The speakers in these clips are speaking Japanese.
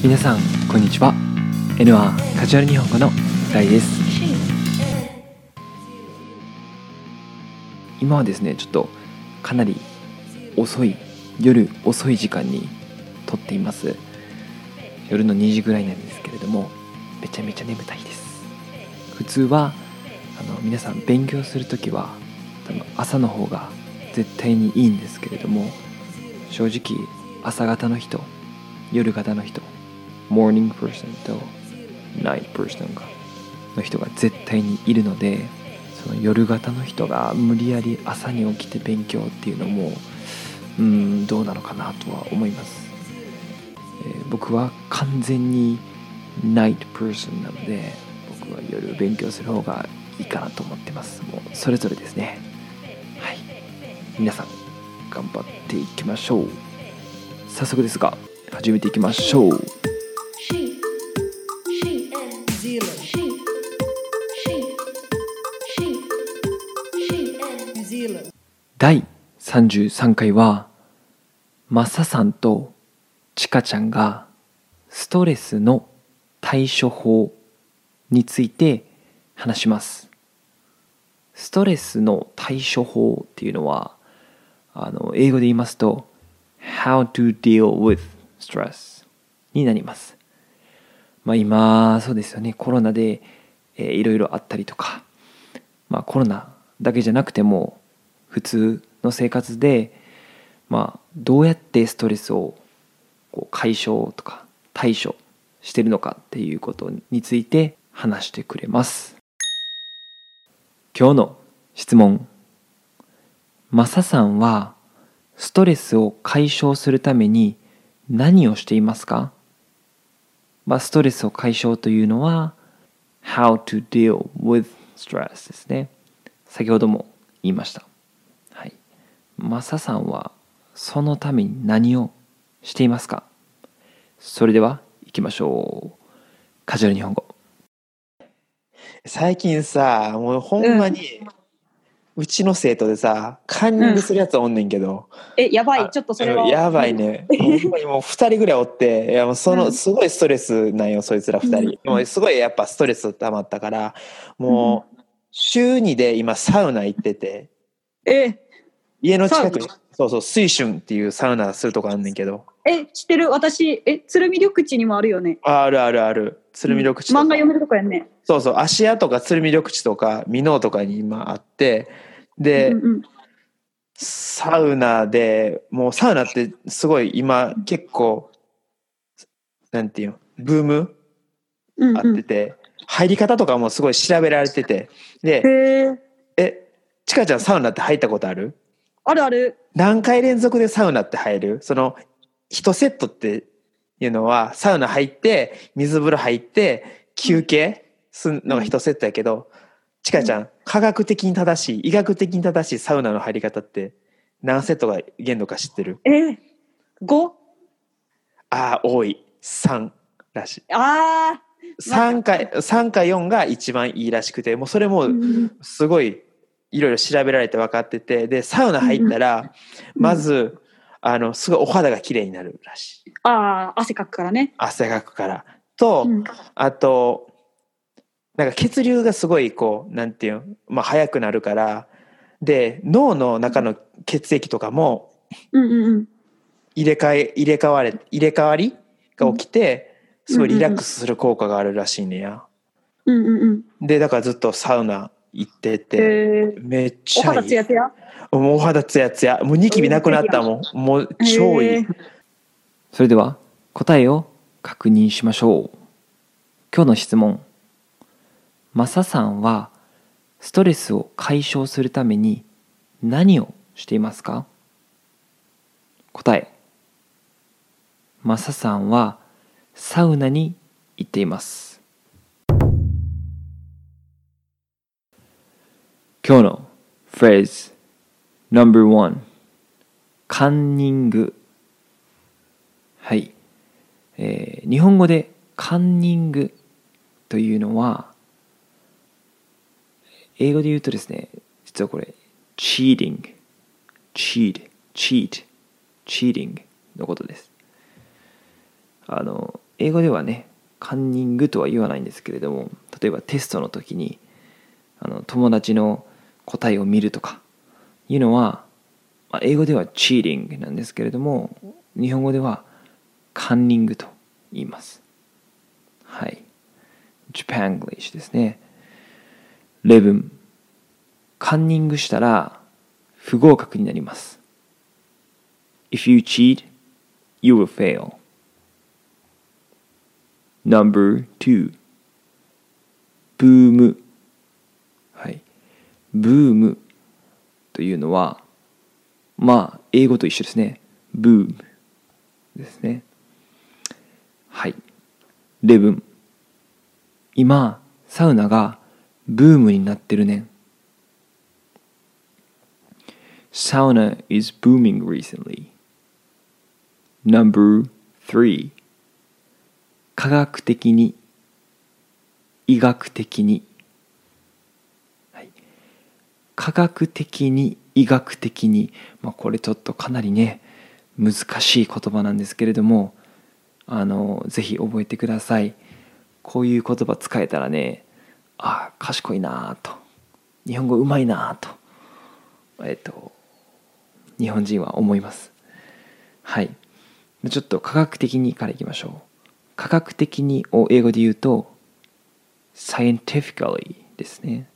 皆さんこんにちは。N はカジュアル日本語の大です。今はですねちょっとかなり遅い夜遅い時間に撮っています。夜の2時ぐらいなんですけれどもめちゃめちゃ眠たいです。普通はあの皆さん勉強する時は多分朝の方が絶対にいいんですけれども正直朝方の人夜型の人 morning person と night person がの人が絶対にいるのでその夜型の人が無理やり朝に起きて勉強っていうのもうんどうなのかなとは思います、えー僕は完全に night person なので僕は夜勉強する方がいいかなと思ってます。もうそれぞれですね。はい。皆さん頑張っていきましょう。早速ですが始めていきましょう。第33回はマサさんとチカちゃんがストレスの対処法について話します。ストレスの対処法っていうのはあの英語で言いますと How to deal with stress になります。まあ今そうですよね。コロナで、いろいろあったりとか。まあコロナだけじゃなくても普通の生活で、まあ、どうやってストレスをこう解消とか対処してるのかっていうことについて話してくれます。今日の質問。マサさんはストレスを解消するために何をしていますか、まあ、ストレスを解消というのは How to deal with stress ですね。先ほども言いました。マサさんはそのために何をしていますか？それでは行きましょう。カジュアル日本語。最近さ、もうほんまに、うちの生徒でさ、カンニングするやつおんねんけど、え、やばあい、ちょっとそれは。やばいね。ほんまにもう二人ぐらいおって、いやもうその、うん。すごいストレスなんよ、そいつら二人。うん。もうすごいやっぱストレス溜まったから、もう、週二で今サウナ行ってて、え、家の近くにそうそう、水春っていうサウナするとこあんねんけど、え、知ってる？私、え、鶴見緑地にもあるよね。ああるあるある、鶴見緑地とか。漫画読めるとこやんね。そうそう、芦屋とか鶴見緑地とか、箕面とかに今あって、で、うんうん、サウナでもうサウナってすごい今結構なんていうの？ブームあうんうん。ってて、入り方とかもすごい調べられてて。でえちかちゃんサウナって入ったことある？あるある。何回連続でサウナって入る？その1セットっていうのはサウナ入って水風呂入って休憩するのが1セットやけど、ちかちゃん科学的に正しい医学的に正しいサウナの入り方って何セットが限度か知ってる？え、五？ああ多い。3らしい。あ3回3か4が一番いいらしくてもうそれあ、もうん。すごいいろいろ調べられて分かっててでサウナ入ったらうんまずあのすごいお肌が綺麗になるらしいああ、汗かくからね。汗かくからと、うんあとなんか血流がすごいこうなんていうの、まあ、速くなるからで脳の中の血液とかも。入れ替え入れ替われ入れ替わりが起きてすごいリラックスする効果があるらしいねや。うんうんうん。でだからずっとサウナ行ってて、えー、めっちおゃいい。肌ツヤツヤ？もうお肌ツヤツヤ。もうニキビなくなったもん。もう超いい、それでは答えを確認しましょう。今日の質問。マサさんはストレスを解消するために何をしていますか？答え。マサさんはサウナに行っています今日のフレーズ No.1 カンニング。はい、えー日本語でカンニングというのは英語で言うとですね実はこれ cheating cheat cheating のことです。あの英語ではねカンニングとは言わないんですけれども例えばテストの時にあの友達の答えを見るとかいうのは、まあ、英語ではチーリングなんですけれども日本語ではカンニングと言います。はい。Japanglish ですね。例文カンニングしたら不合格になります。If you cheat, you will fail. Number two ブーム。ブームというのはまあ英語と一緒ですね。ブームですね。はい。例文今サウナがブームになってるね。ん Sauna is booming recently. Number 3科学的に医学的に、科学的に医学的に、まあ、これちょっとかなりね難しい言葉なんですけれどもあのぜひ覚えてください。こういう言葉使えたらねあ賢いなあと。日本語うまいなあと。えっと日本人は思います。はい。ちょっと科学的にからいきましょう。科学的にを英語で言うと scientifically ですね。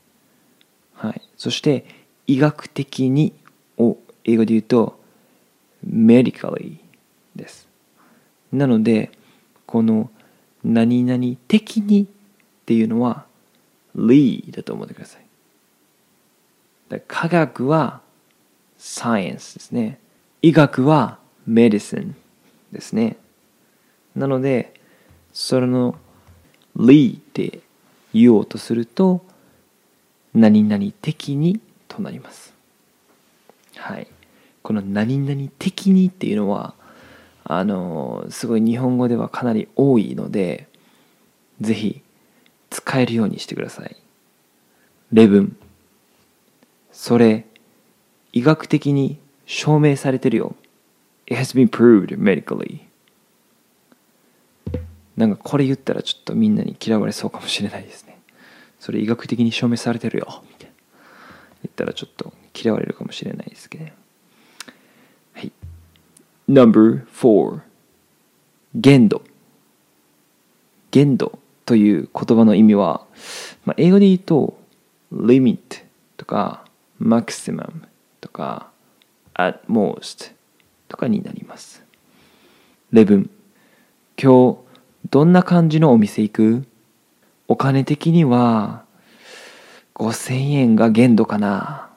そして医学的にを英語で言うと medically です。なのでこの何々的にっていうのは lee だと思ってください。科学は science ですね。医学は medicine ですね。なのでそれの lee って言おうとすると何々的にとなります。はい。この何々的にっていうのはあのすごい日本語ではかなり多いのでぜひ使えるようにしてください。例文。それ医学的に証明されてるよ。It has been proved medically. なんかこれ言ったらちょっとみんなに嫌われそうかもしれないですね。それ医学的に証明されてるよ。みたいな言ったらちょっと嫌われるかもしれないですけど。はい。No.4 限度。限度という言葉の意味は、まあ、英語で言うと limit とか maximum とか at most とかになります。例文。今日どんな感じのお店行く？お金的には5000円が限度かな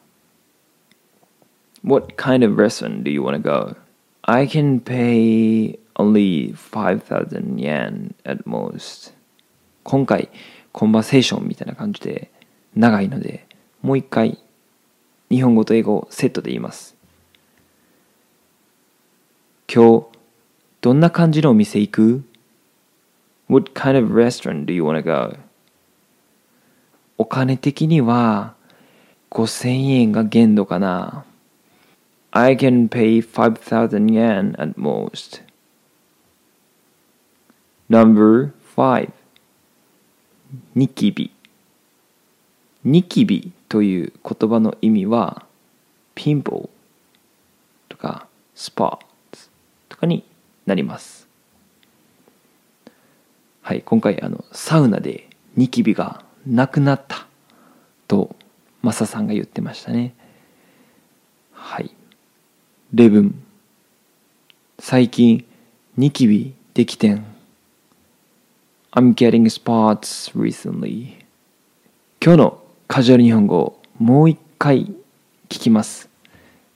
What kind of restaurant do you want to go? I can pay only 5,000 yen at most 今回コンバセーションみたいな感じで長いのでもう一回日本語と英語セットで言います今日どんな感じのお店行く What kind of restaurant do you want to go? お金的には5000円が限度かな。I can pay 5,000 yen at most. Number 5ニキビニキビという言葉の意味はピンポーとかスパーツとかになります。はい今回あのサウナでニキビがなくなったとマサさんが言ってましたね。はい。例文最近ニキビできてん。I'm getting spots recently 今日のカジュアル日本語もう一回聞きます。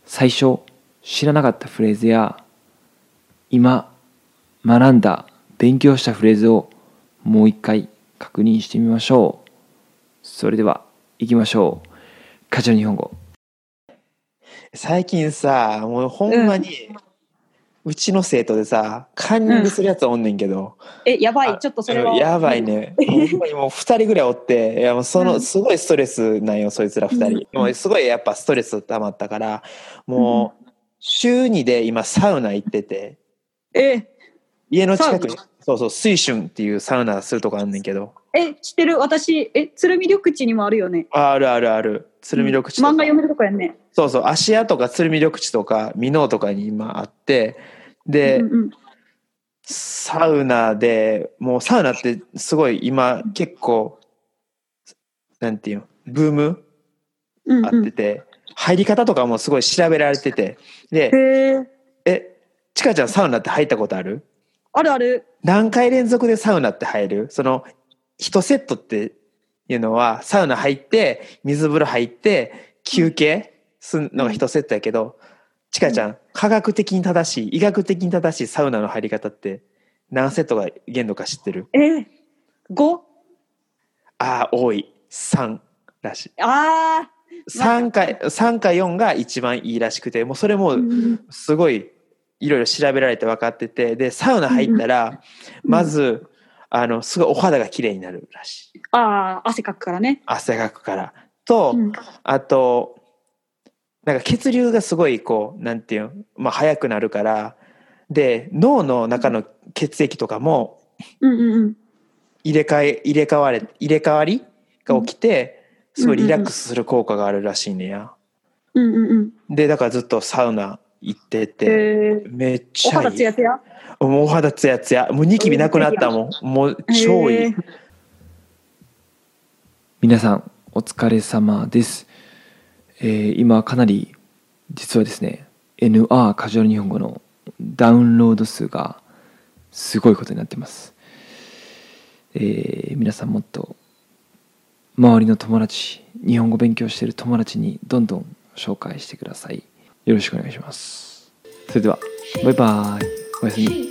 最初知らなかったフレーズや今学んだ勉強したフレーズをもう一回確認してみましょう。それでは行きましょう。カジュアル日本語。最近さもうほんまに、うちの生徒でさカンニングするやつおんねんけど、え、やばい。ちょっとそれは。やばい。ね。ほんまにもう2人ぐらいおっていやもうそのうん。すごいストレスなんよそいつら2人、うん。もうすごいやっぱストレス溜まったからもう週2で今サウナ行ってて。え、家の近くにそうそう水春っていうサウナするとこあんねんけどえ、知ってる？私、え、鶴見緑地にもあるよね。ああるあるある。鶴見緑地とか、漫画読めるとこやんね。そうそう。芦屋とか鶴見緑地とか箕面とかに今あってで、うんうんサウナでもうサウナってすごい今結構なんていうの？ブームあうんうん。ってて、入り方とかもすごい調べられてて。で。えちかちゃんサウナって入ったことある？あるある。何回連続でサウナって入る？その1セットっていうのはサウナ入って水風呂入って休憩するのが1セットやけど、ちかちゃん。科学的に正しい医学的に正しいサウナの入り方って何セットが限度か知ってる？え、五？ああ多い。3らしい。ああ。3回3か4が一番いいらしくてもうそれもうんすごいいろいろ調べられて分かっててでサウナ入ったらうん。まずあのすごいお肌が綺麗になるらしいああ、汗かくからね。汗かくからと、うんあとなんか血流がすごいこうなんていうの、まあ、速くなるからで脳の中の血液とかもうんうんうん。入れ替え入れ替われ入れ替わりが起きてすごいリラックスする効果があるらしいねや。うんうんうん。でだからずっとサウナ行ってて。めっお肌ちゃいい。ツヤツヤ？もうお肌ツヤツヤ。もうニキビなくなったもん。もう超いい。皆さんお疲れ様です、えー今かなり実はですね NR カジュアル日本語のダウンロード数がすごいことになってます、えー皆さんもっと周りの友達日本語勉強してる友達にどんどん紹介してくださいよろしくお願いします。それではバイバイ。おやすみ。